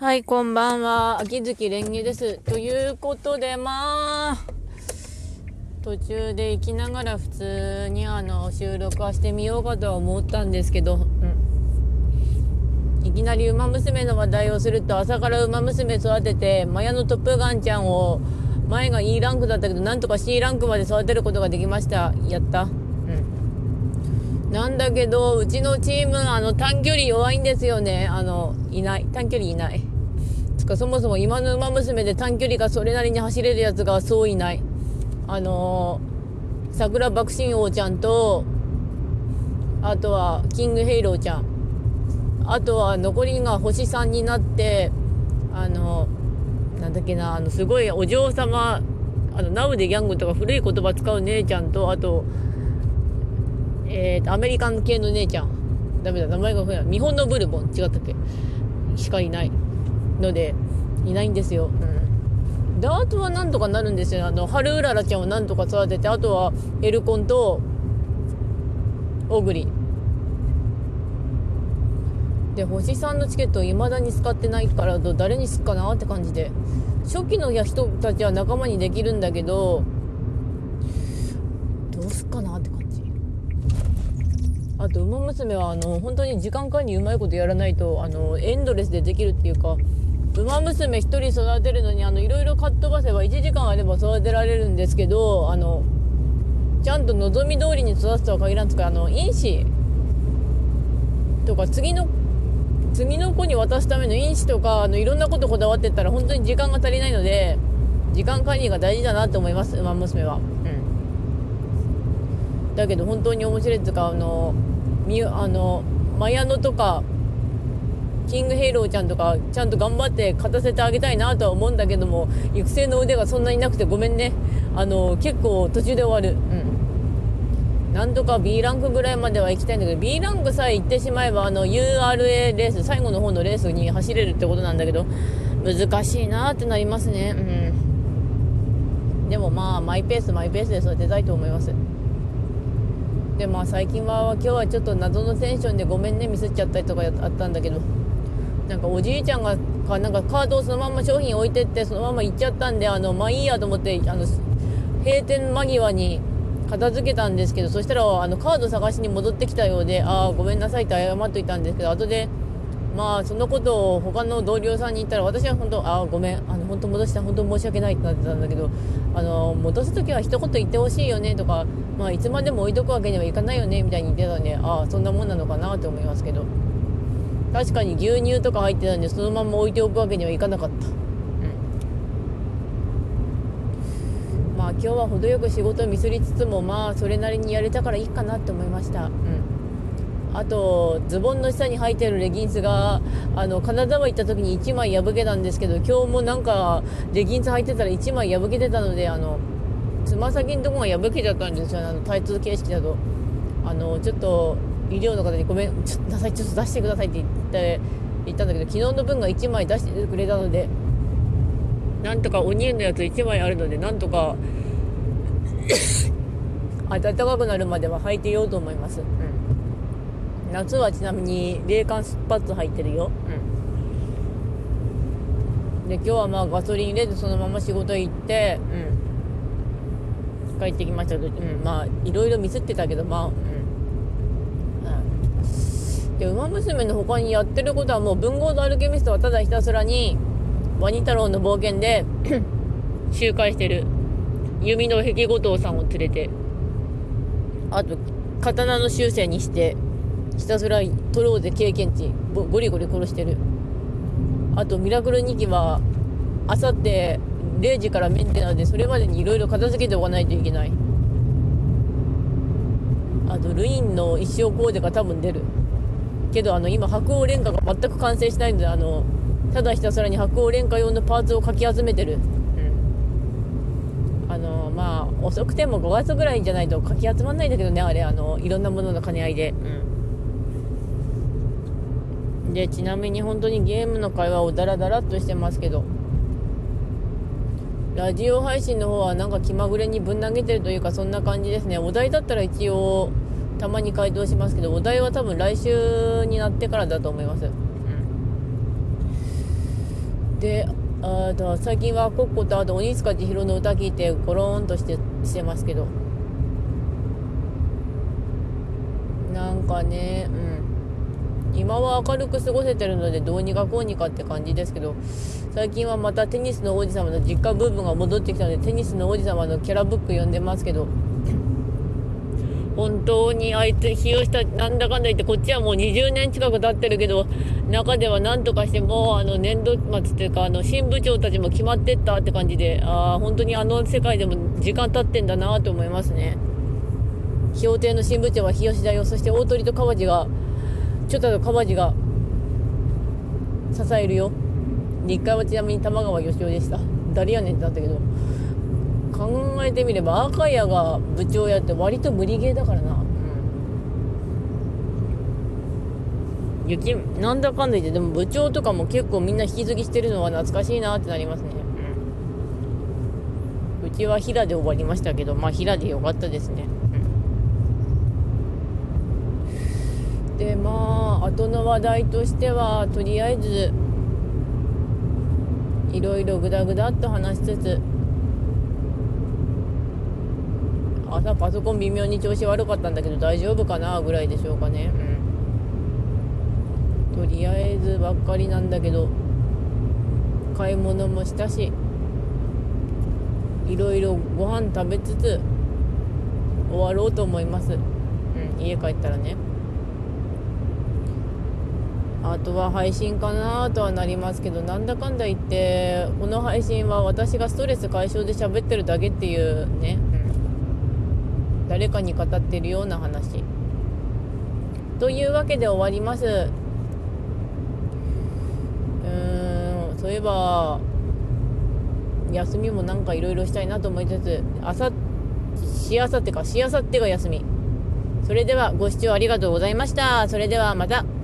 はい、こんばんは。秋月蓮華です。ということで、まあ、途中で行きながら普通にあの収録はしてみようかとは思ったんですけど、うん、いきなり「ウマ娘」の話題をすると朝から「ウマ娘」育ててマヤのトップガンちゃんを前が E ランクだったけどなんとか C ランクまで育てることができましたやったなんだけど、うちのチーム、あの、短距離弱いんですよね。あの、いない。短距離いない。つか、そもそも今の馬娘で短距離がそれなりに走れるやつがそういない。あのー、桜爆心王ちゃんと、あとは、キングヘイローちゃん。あとは、残りが星3になって、あのー、なんだっけな、あの、すごいお嬢様、あの、ナウでギャングとか古い言葉使う姉ちゃんと、あと、えーと、アメリカン系の姉ちゃん。ダメだ、名前が増えない。日本のブルボン、違ったっけ？しかいない。ので、いないんですよ。うん。ダートはなんとかなるんですよ。あの、ハルウララちゃんをなんとか育てて、あとは、エルコンと、オグリ。で、星さんのチケットを未だに使ってないから、誰にすっかなって感じで。初期の人たちは仲間にできるんだけど、どうすっかなって感じ。あと「ウマ娘は」あの本当に時間管理うまいことやらないとあのエンドレスでできるっていうか「ウマ娘」1人育てるのにいろいろかっ飛ばせば1時間あれば育てられるんですけどあのちゃんと望み通りに育つとは限らんつかあの因子とか次の次の子に渡すための因子とかあのいろんなことこだわってったら本当に時間が足りないので時間管理が大事だなと思います「ウマ娘は」うん。だけど本当に面白いっていうかあのみあのマヤノとかキングヘイローちゃんとかちゃんと頑張って勝たせてあげたいなとは思うんだけども育成の腕がそんなになくてごめんね。あの結構途中で終わるうん。なんとか B ランクぐらいまでは行きたいんだけど B ランクさえ行ってしまえばあの URA レース最後の方のレースに走れるってことなんだけど難しいなってなりますね。うん。でもまあマイペースマイペースで育てたいと思いますでまあ最近は今日はちょっと謎のテンションでごめんねミスっちゃったりとかあったんだけどなんかおじいちゃんがかなんかカードをそのまま商品置いてってそのまま行っちゃったんであのまあいいやと思ってあの閉店間際に片付けたんですけどそしたらあのカード探しに戻ってきたようでああごめんなさいって謝っといたんですけど後でまあそのことを他の同僚さんに言ったら私は本当あごめんあの本当戻した本当申し訳ないってなってたんだけどあの戻す時は一言言ってほしいよねとかまあいつまでも置いとくわけにはいかないよねみたいに言ってたんでああそんなもんなのかなって思いますけど確かに牛乳とか入ってたんでそのまま置いておくわけにはいかなかった。まあ今日は程よく仕事をミスりつつもまあそれなりにやれたからいいかなって思いました。うんあとズボンの下に履いてるレギンスがあの金沢行った時に1枚破けたんですけど今日もなんかレギンス履いてたら1枚破けてたのであのつま先のとこが破けちゃったんですよあのタイツ形式だと。あのちょっと医療の方にごめんちょっとなさいちょっと出してくださいって言って言ったんだけど昨日の分が1枚出してくれたのでなんとかおにんのやつ1枚あるのでなんとか 暖かくなるまでは履いてようと思います。うん夏はちなみに冷感スパッツ入ってるよ。うん。で今日はまあガソリン入れてそのまま仕事行ってうん。帰ってきましたうん。まあいろいろミスってたけどまあ。うん。で、ウマ娘の他にやってることはもう文豪のアルケミストはただひたすらに、ワニ太郎の冒険で 周回してる。弓の壁後藤さんを連れて。あと、刀の修正にして、ひたすらトローで経験値ゴリゴリ殺してる。あとミラクル2機はあさって0時からメンテナンスでそれまでにいろいろ片付けておかないといけない。あとルインの一生コーデが多分出る。けどあの今白鸚廉価が全く完成しないのであのただひたすらに白鸚廉価用のパーツをかき集めてる、うん、あのまあ遅くても5月ぐらいじゃないとかき集まんないんだけどねあれ。あのいろんなものの兼ね合いで。うんでちなみに本当にゲームの会話をダラダラっとしてますけどラジオ配信の方はなんか気まぐれにぶん投げてるというかそんな感じですね。お題だったら一応たまに回答しますけどお題は多分来週になってからだと思います、うん、であと最近はコッコとあと鬼塚千尋の歌聞いてゴローンとしてしてますけど。なんかねうん今は明るく過ごせてるのでどうにかこうにかって感じですけど最近はまたテニスの王子様の実家部分が戻ってきたのでテニスの王子様のキャラブック読んでますけど本当にあいつ日をしたなんだかんだ言ってこっちはもう20年近く経ってるけど中では何とかしてもうあの年度末っていうかあの新部長たちも決まってったって感じでああ本当にあの世界でも時間経ってんだなと思いますね。氷亭の新部長は日吉だよ。そして大鳥と川地がちょっと川地が支えるよ。1回はちなみに玉川義雄でした。誰やねんってなったけど。考えてみれば赤谷が部長やって割と無理ゲーだからな。うん。雪なんだかんだ言ってでも部長とかも結構みんな引き継ぎしてるのは懐かしいなってなりますね。うん。うちは平で終わりましたけどまあ平でよかったですねでまあ後の話題としてはとりあえずいろいろグダグダっと話しつつ朝パソコン微妙に調子悪かったんだけど大丈夫かなぐらいでしょうかね。うん。とりあえずばっかりなんだけど買い物もしたしいろいろご飯食べつつ終わろうと思います。うん家帰ったらね。あとは配信かなとはなりますけどなんだかんだ言ってこの配信は私がストレス解消で喋ってるだけっていうね、うん、誰かに語ってるような話。というわけで終わります。うーんそういえば休みもなんかいろいろしたいなと思いつつあさしあさってかしあさってが休み。それではご視聴ありがとうございました。それではまた。